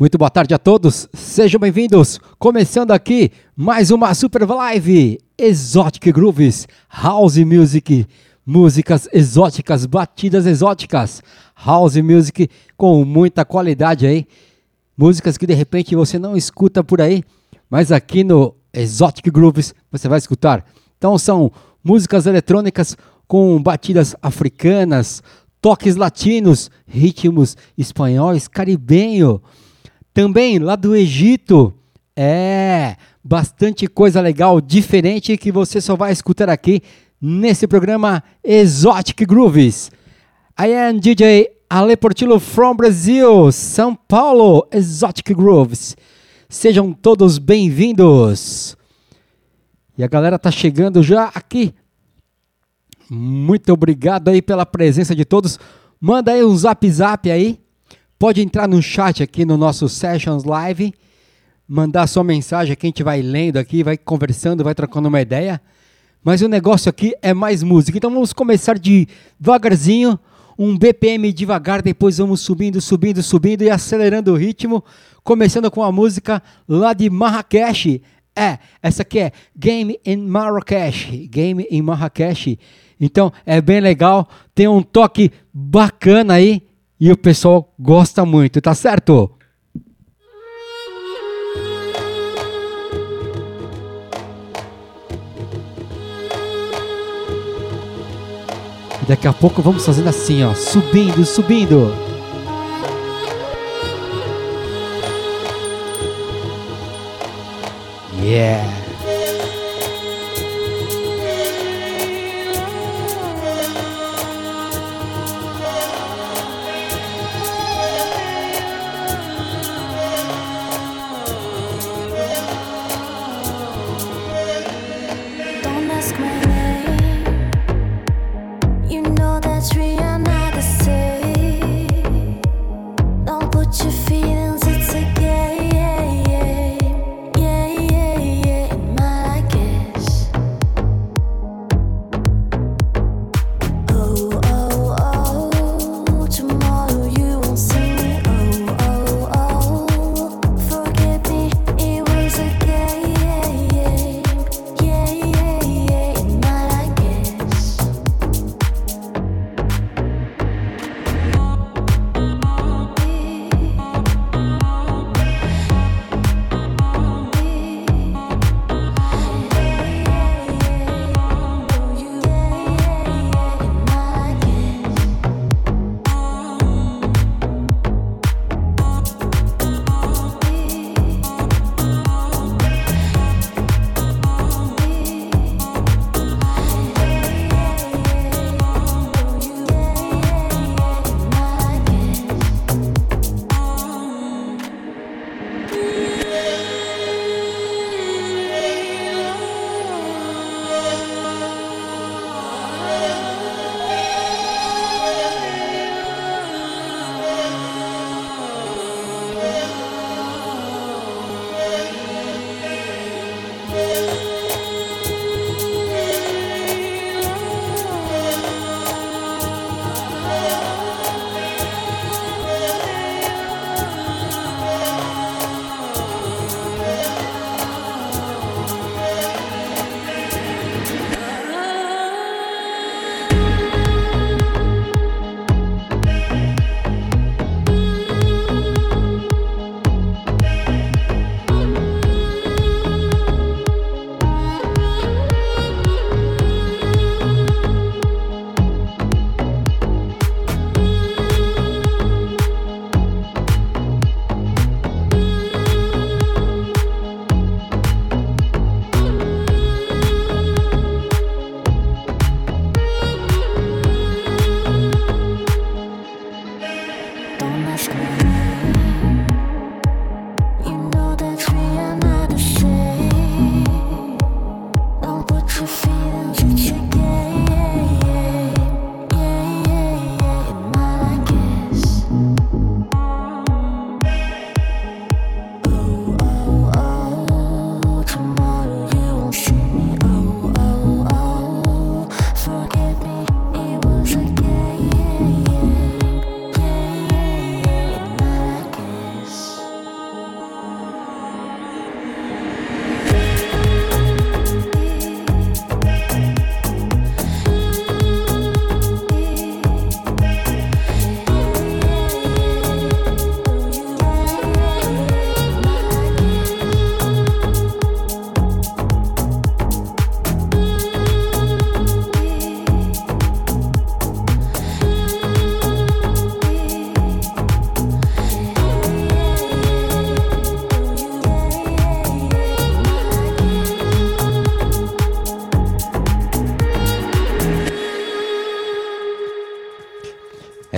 Muito boa tarde a todos, sejam bem-vindos. Começando aqui mais uma Super Live Exotic Grooves, House Music, músicas exóticas, batidas exóticas, House Music com muita qualidade aí. Músicas que de repente você não escuta por aí, mas aqui no Exotic Grooves você vai escutar. Então são músicas eletrônicas com batidas africanas, toques latinos, ritmos espanhóis, caribenho também lá do Egito. É, bastante coisa legal, diferente que você só vai escutar aqui nesse programa Exotic Grooves. I am DJ Ale Portillo from Brazil, São Paulo, Exotic Grooves. Sejam todos bem-vindos. E a galera tá chegando já aqui. Muito obrigado aí pela presença de todos. Manda aí um zap zap aí Pode entrar no chat aqui no nosso Sessions Live, mandar sua mensagem que a gente vai lendo aqui, vai conversando, vai trocando uma ideia. Mas o negócio aqui é mais música. Então vamos começar devagarzinho, um BPM devagar, depois vamos subindo, subindo, subindo e acelerando o ritmo, começando com a música lá de Marrakech. É, essa aqui é Game in Marrakech, Game in Marrakech. Então é bem legal, tem um toque bacana aí e o pessoal gosta muito, tá certo? Daqui a pouco vamos fazendo assim, ó, subindo, subindo. Yeah.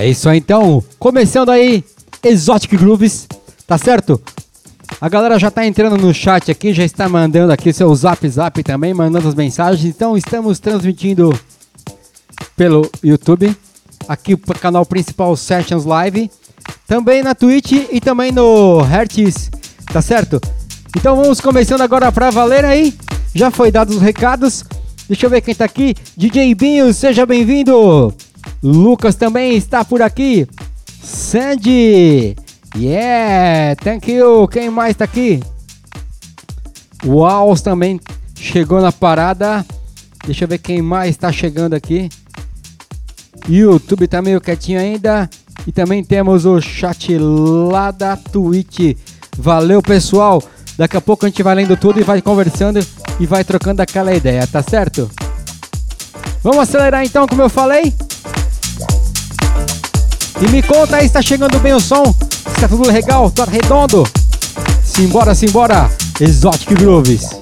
É isso aí então, começando aí, Exotic Grooves, tá certo? A galera já tá entrando no chat aqui, já está mandando aqui seu zap zap também, mandando as mensagens. Então estamos transmitindo pelo YouTube, aqui o canal principal Sessions Live, também na Twitch e também no Hertz, tá certo? Então vamos começando agora pra valer aí. Já foi dados os recados. Deixa eu ver quem tá aqui. DJ Binho, seja bem-vindo. Lucas também está por aqui. Sandy. Yeah, thank you. Quem mais tá aqui? O Alls também chegou na parada. Deixa eu ver quem mais está chegando aqui. YouTube tá meio quietinho ainda. E também temos o chat lá da Twitch. Valeu, pessoal. Daqui a pouco a gente vai lendo tudo e vai conversando e vai trocando aquela ideia, tá certo? Vamos acelerar então, como eu falei? E me conta aí, está chegando bem o som? Está tudo legal? Tá redondo? Simbora, simbora! Exotic Grooves.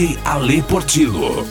DJ Ale Portillo.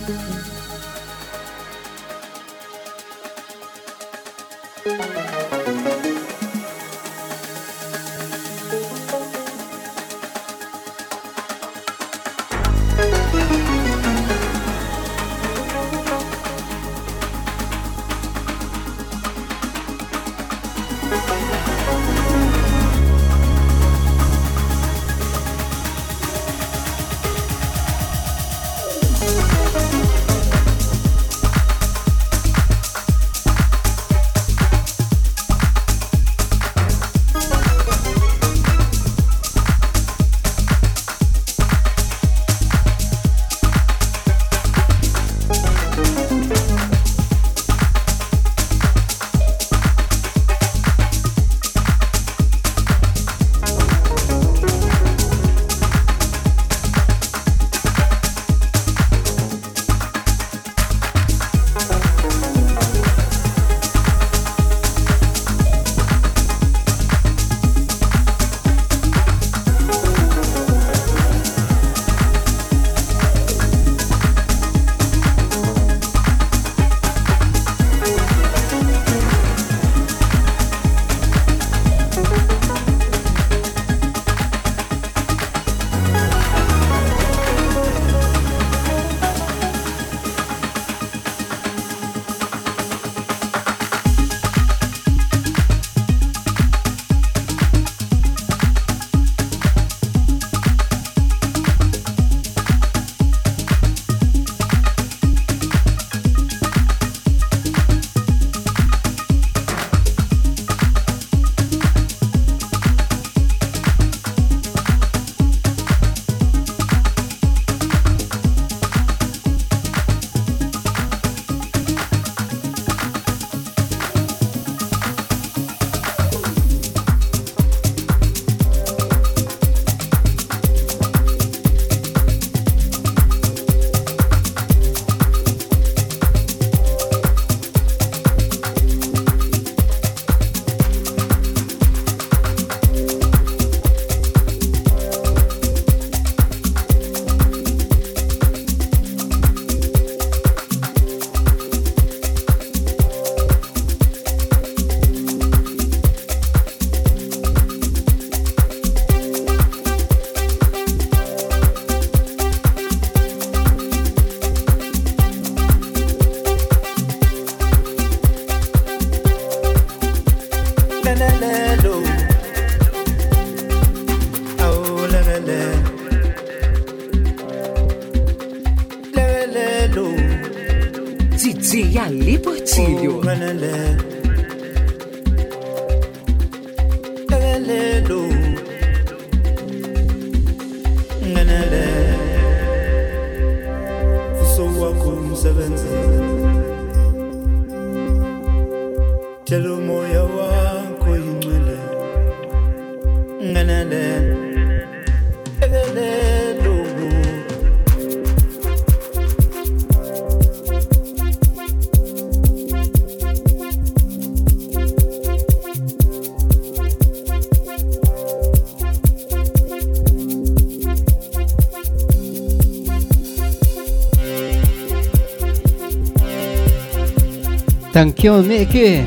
You, Nick.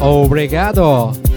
Obrigado.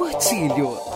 Portilho.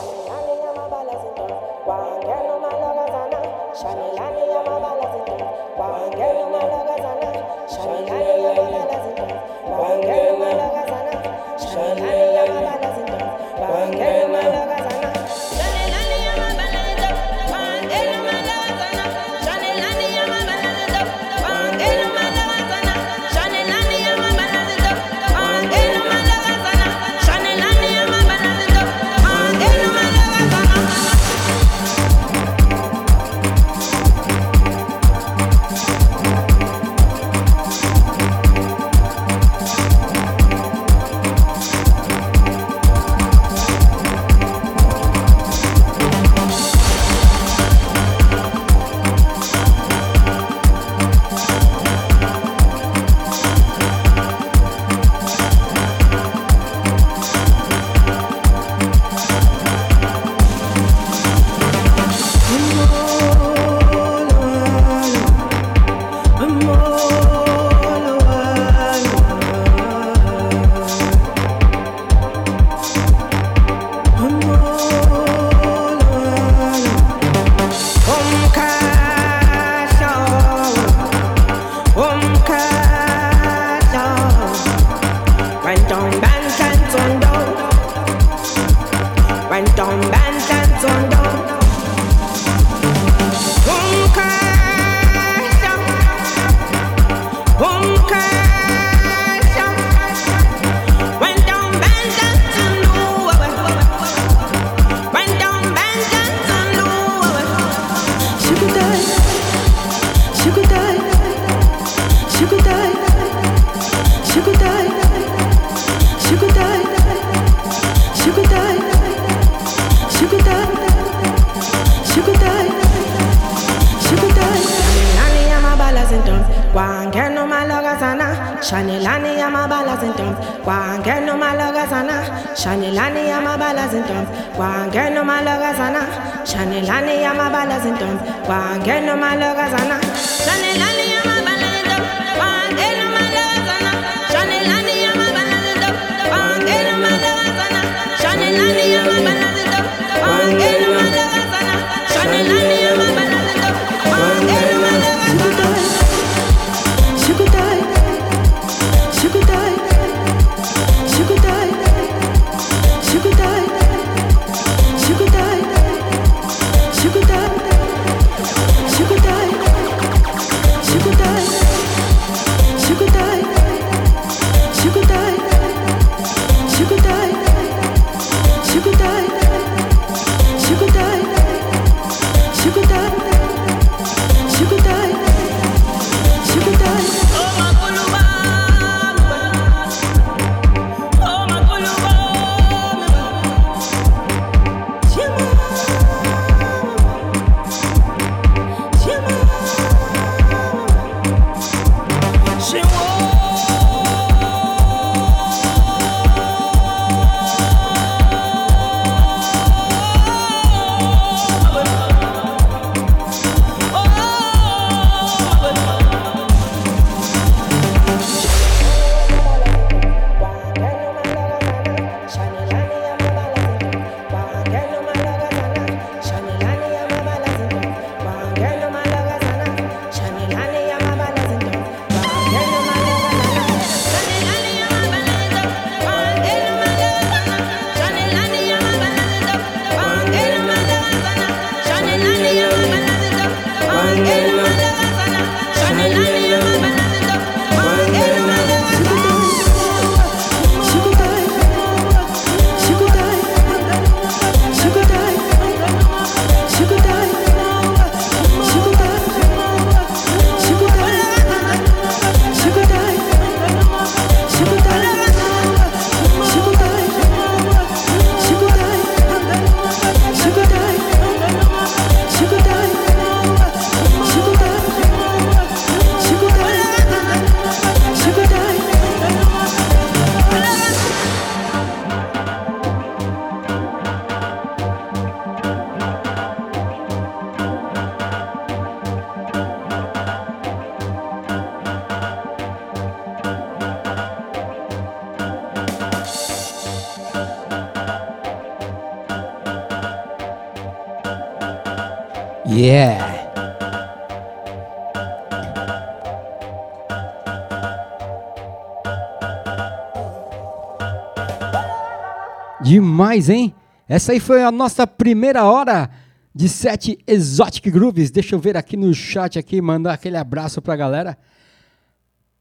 Demais, hein? Essa aí foi a nossa primeira hora de sete Exotic Grooves. Deixa eu ver aqui no chat aqui, mandar aquele abraço pra galera.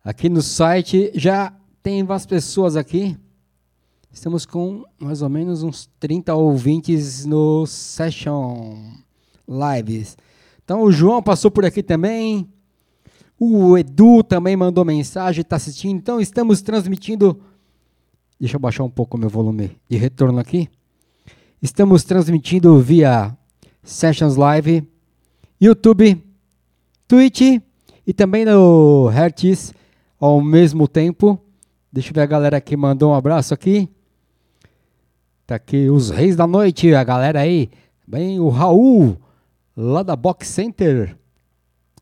Aqui no site já tem umas pessoas aqui. Estamos com mais ou menos uns 30 ouvintes no Session Lives. Então o João passou por aqui também. O Edu também mandou mensagem, está assistindo. Então estamos transmitindo Deixa eu baixar um pouco o meu volume de retorno aqui. Estamos transmitindo via Sessions Live, YouTube, Twitch e também no Hertz ao mesmo tempo. Deixa eu ver a galera que mandou um abraço aqui. Tá aqui os Reis da Noite, a galera aí. Bem, o Raul, lá da Box Center.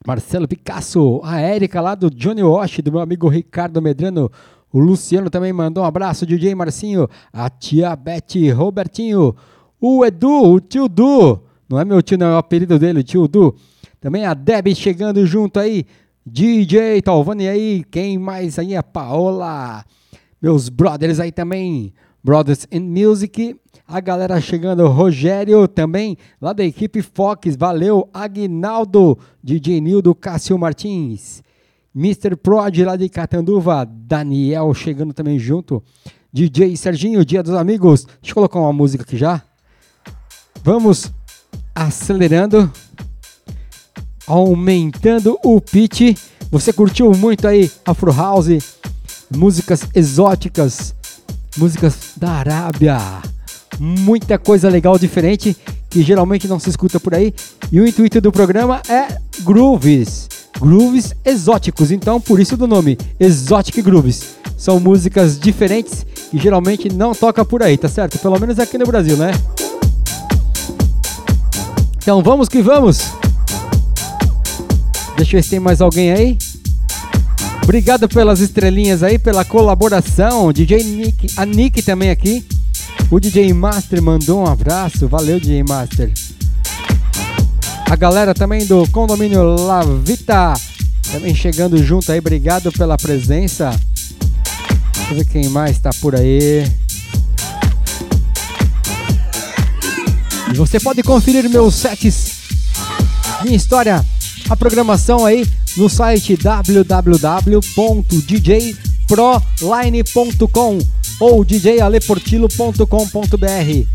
Marcelo Picasso, a Érica lá do Johnny Wash, do meu amigo Ricardo Medrano, o Luciano também mandou um abraço, DJ Marcinho, a tia Beth Robertinho, o Edu, o tio Du, não é meu tio, não é o apelido dele, tio Du. Também a Deb chegando junto aí, DJ Talvani aí, quem mais aí? A Paola, meus brothers aí também, Brothers in Music, a galera chegando, Rogério também, lá da equipe Fox, valeu, Agnaldo, DJ Nildo, Cássio Martins. Mr. Prod lá de Catanduva, Daniel chegando também junto, DJ Serginho, Dia dos Amigos. Deixa eu colocar uma música aqui já. Vamos acelerando, aumentando o pitch. Você curtiu muito aí Afro House, músicas exóticas, músicas da Arábia, muita coisa legal diferente que geralmente não se escuta por aí. E o intuito do programa é grooves grooves exóticos, então por isso do nome, Exotic Grooves. São músicas diferentes que geralmente não toca por aí, tá certo? Pelo menos aqui no Brasil, né? Então vamos que vamos. Deixa eu ver se tem mais alguém aí. Obrigado pelas estrelinhas aí, pela colaboração. DJ Nick, a Nick também aqui. O DJ Master mandou um abraço. Valeu, DJ Master. A galera também do condomínio La Vita também chegando junto aí. Obrigado pela presença. Deixa eu ver quem mais está por aí. E você pode conferir meus sets, minha história, a programação aí no site www.djproline.com ou djaleportilo.com.br.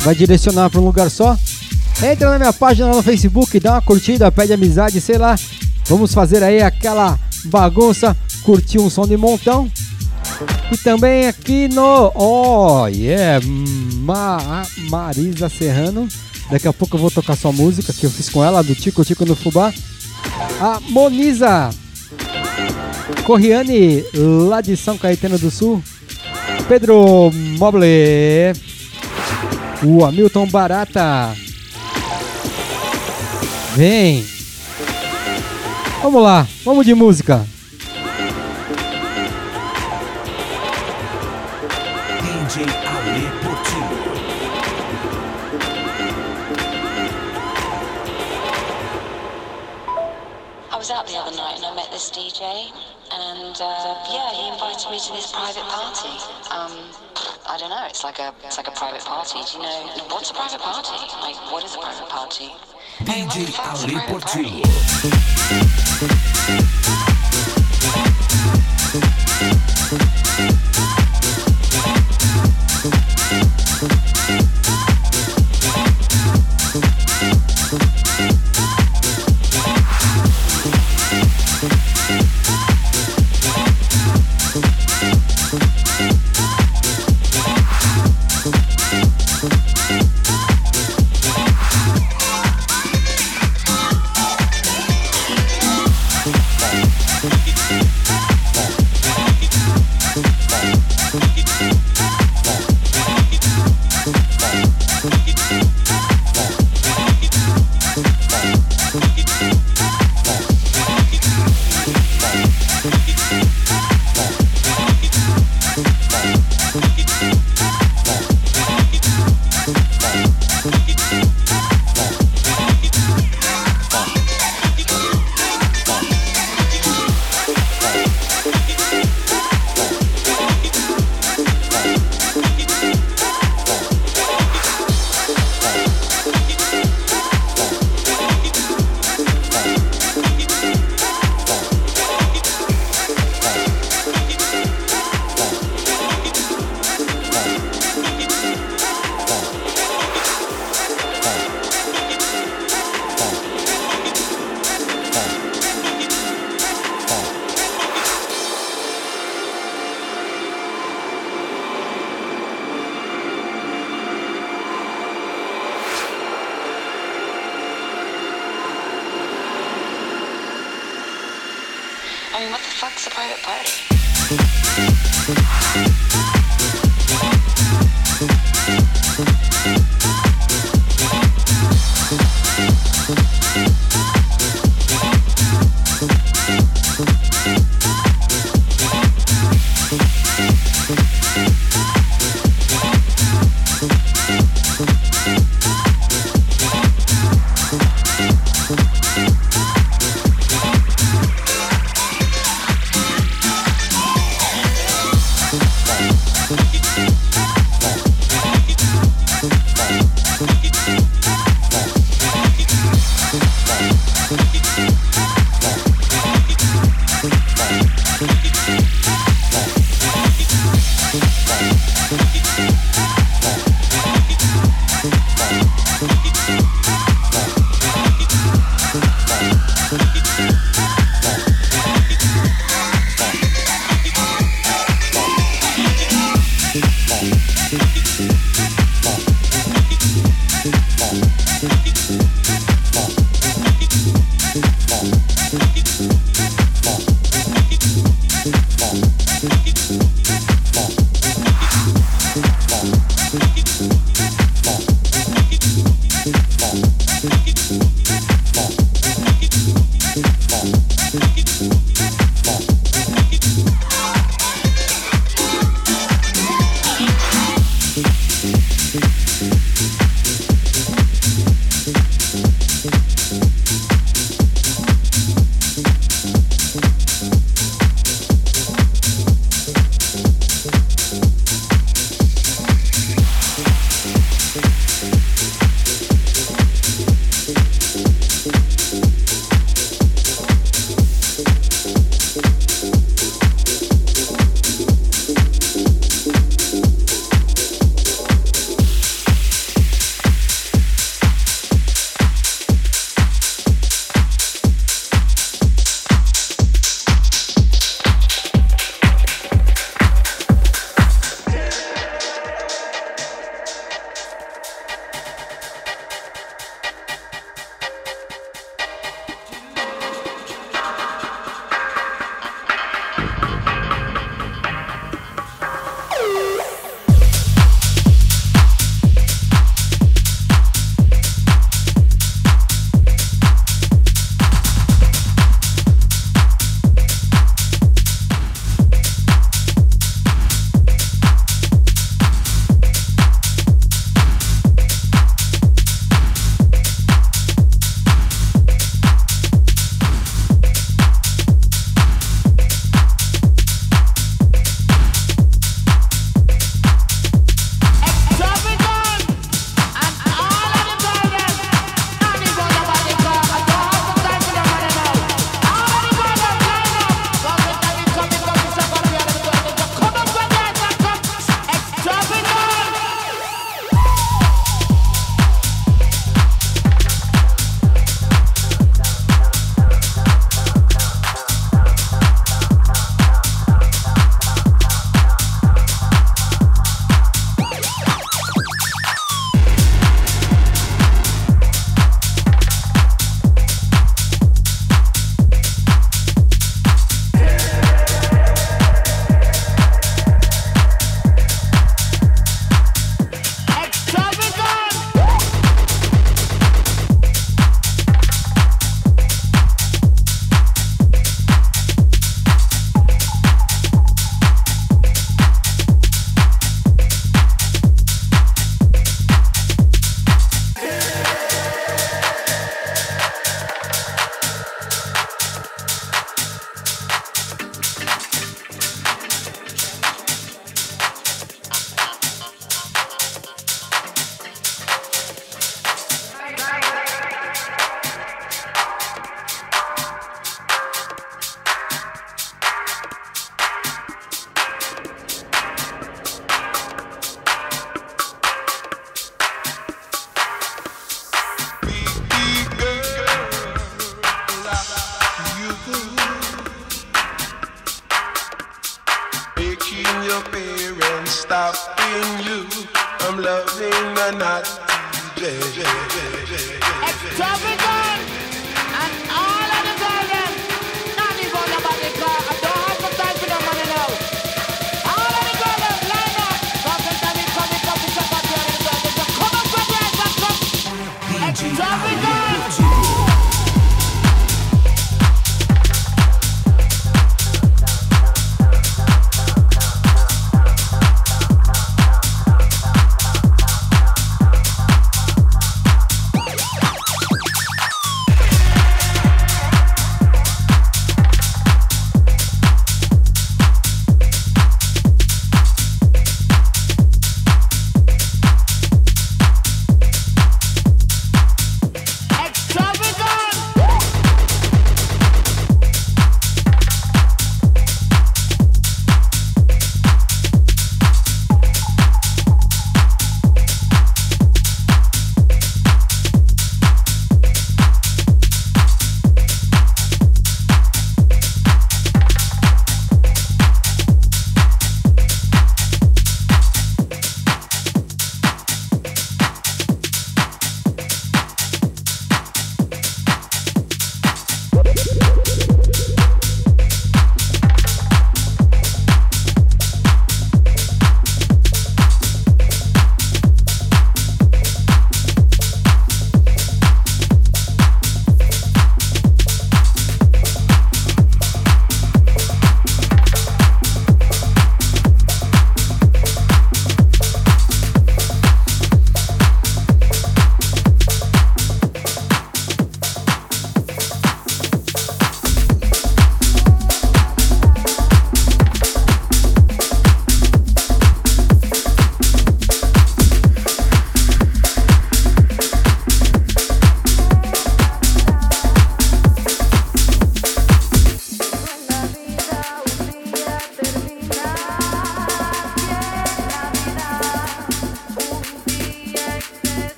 Vai direcionar para um lugar só Entra na minha página no Facebook, dá uma curtida, pede amizade, sei lá. Vamos fazer aí aquela bagunça, curtir um som de montão. E também aqui no. Oh, yeah! Ma Marisa Serrano. Daqui a pouco eu vou tocar sua música que eu fiz com ela, do Tico Tico no Fubá. A Moniza Corriane, lá de São Caetano do Sul. Pedro Moble. O Hamilton Barata. Vem! Vamos lá, vamos de música. DJ Ale Portillo. I was out the other night and I met this DJ, and uh, yeah, he invited me to this private party. Um, I don't know. It's like a it's like a private party. Do you know what's a private party? Like, what is a private party? DJ Ale Portillo.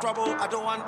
trouble, I don't want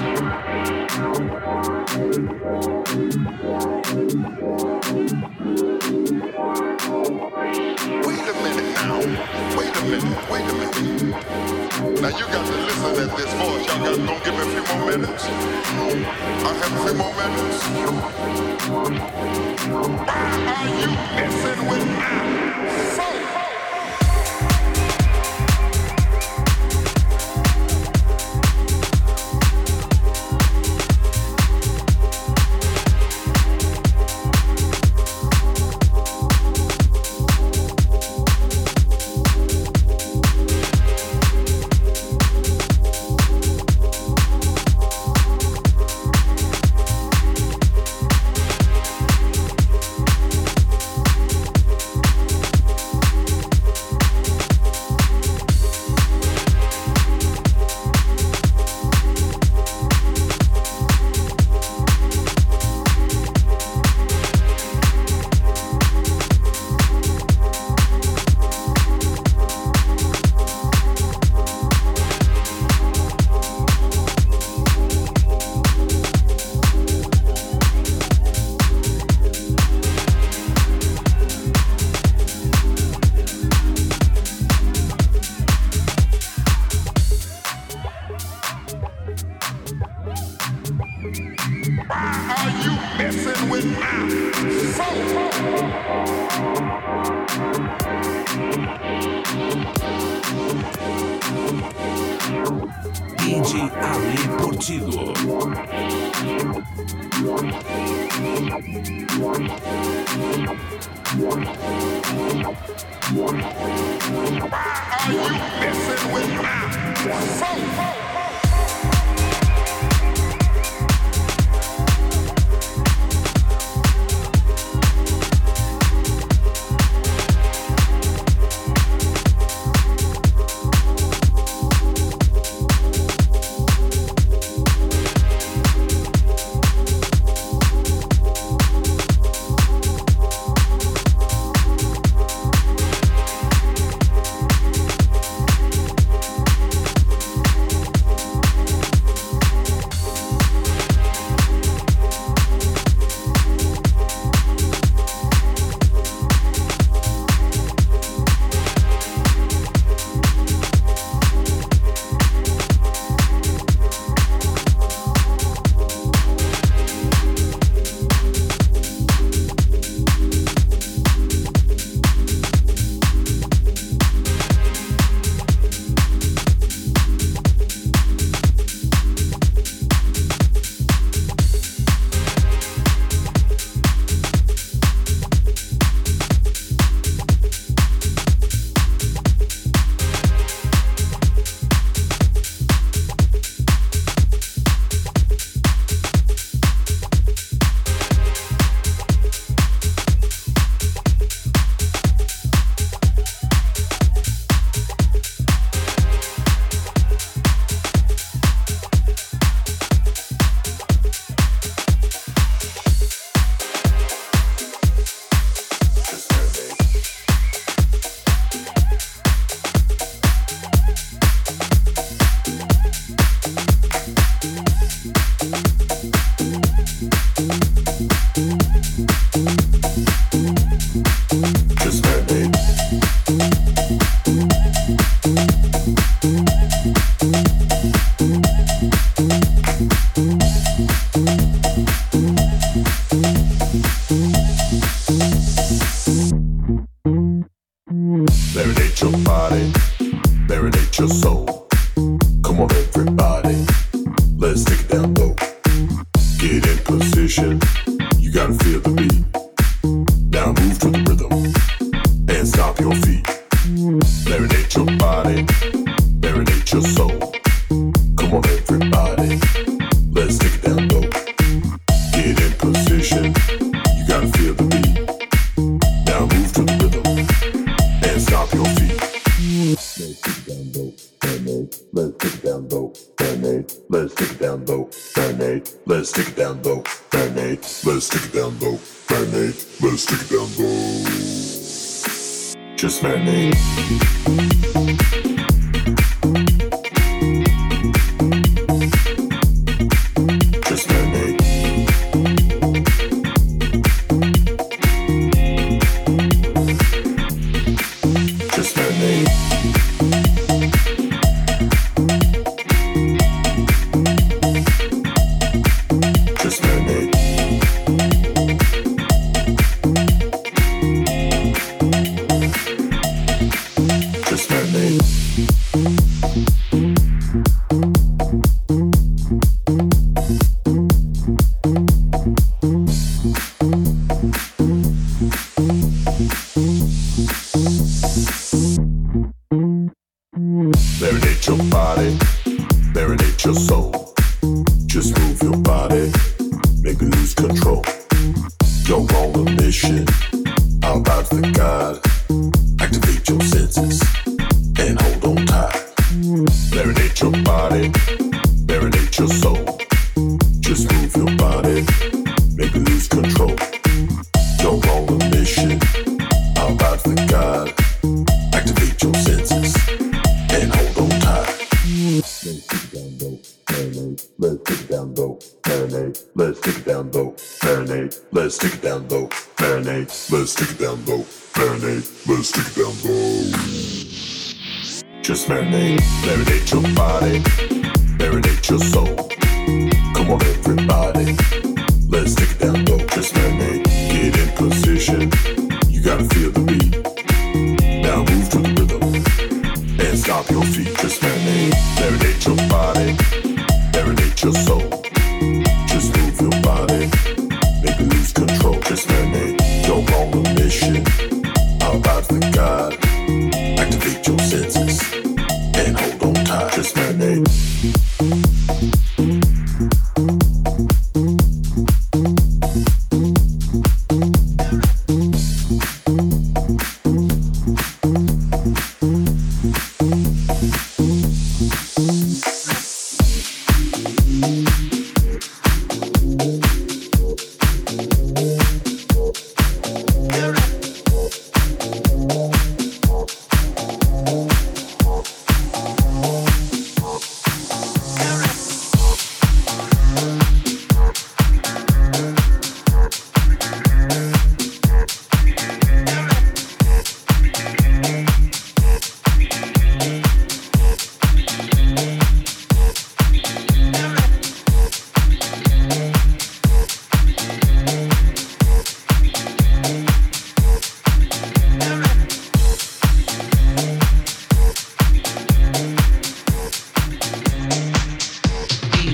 Why are you messing with my soul?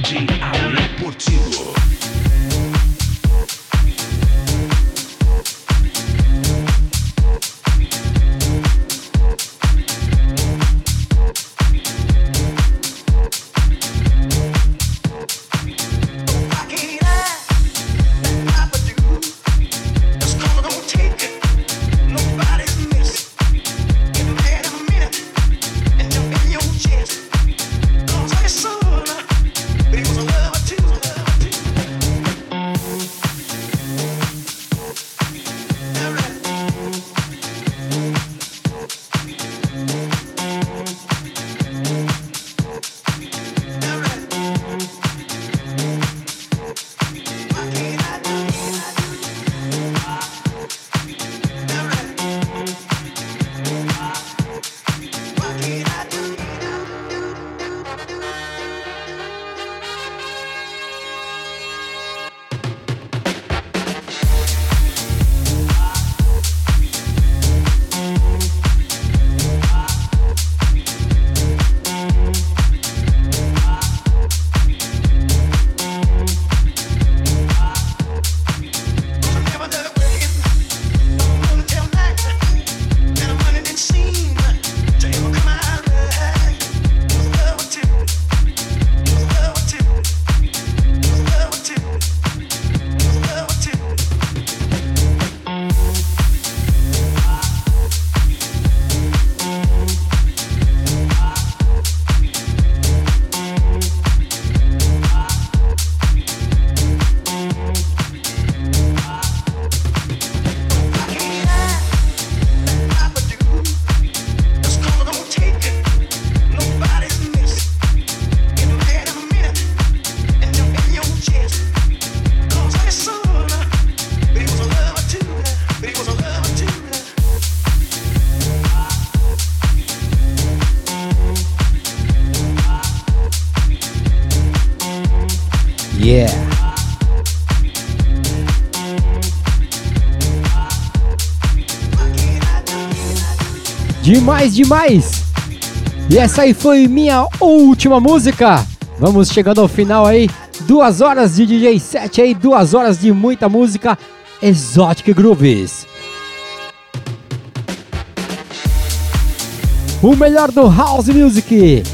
DJ Ale Portillo. Demais, demais! E essa aí foi minha última música. Vamos chegando ao final aí. Duas horas de DJ set aí, duas horas de muita música. Exotic Grooves. O melhor do House Music.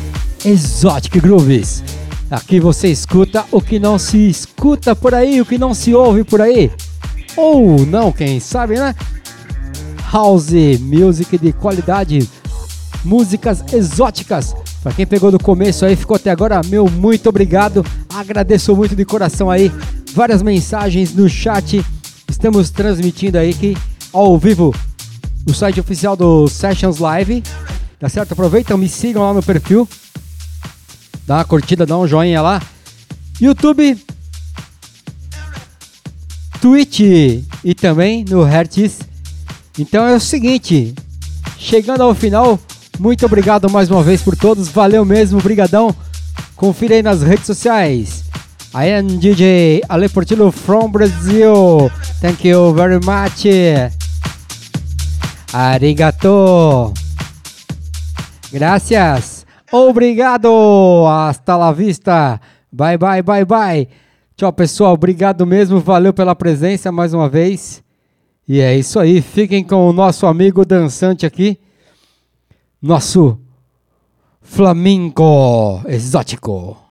Exotic Grooves. Aqui você escuta o que não se escuta por aí, o que não se ouve por aí. Ou não, quem sabe, né? House Music de qualidade, músicas exóticas. Para quem pegou do começo aí, ficou até agora, meu muito obrigado. Agradeço muito de coração aí. Várias mensagens no chat. Estamos transmitindo aí que ao vivo no site oficial do Sessions Live. Tá certo? Aproveitam, me sigam lá no perfil. Dá uma curtida, dá um joinha lá. YouTube, Twitch e também no Hertz. Então é o seguinte, chegando ao final, muito obrigado mais uma vez por todos, valeu mesmo, brigadão. Confira aí nas redes sociais. I am DJ Ale Portillo from Brazil. Thank you very much. Arigato. Gracias. Obrigado. Hasta la vista. Bye, bye, bye, bye. Tchau, pessoal. Obrigado mesmo. Valeu pela presença mais uma vez. E é isso aí. Fiquem com o nosso amigo dançante aqui. Nosso Flamengo exótico.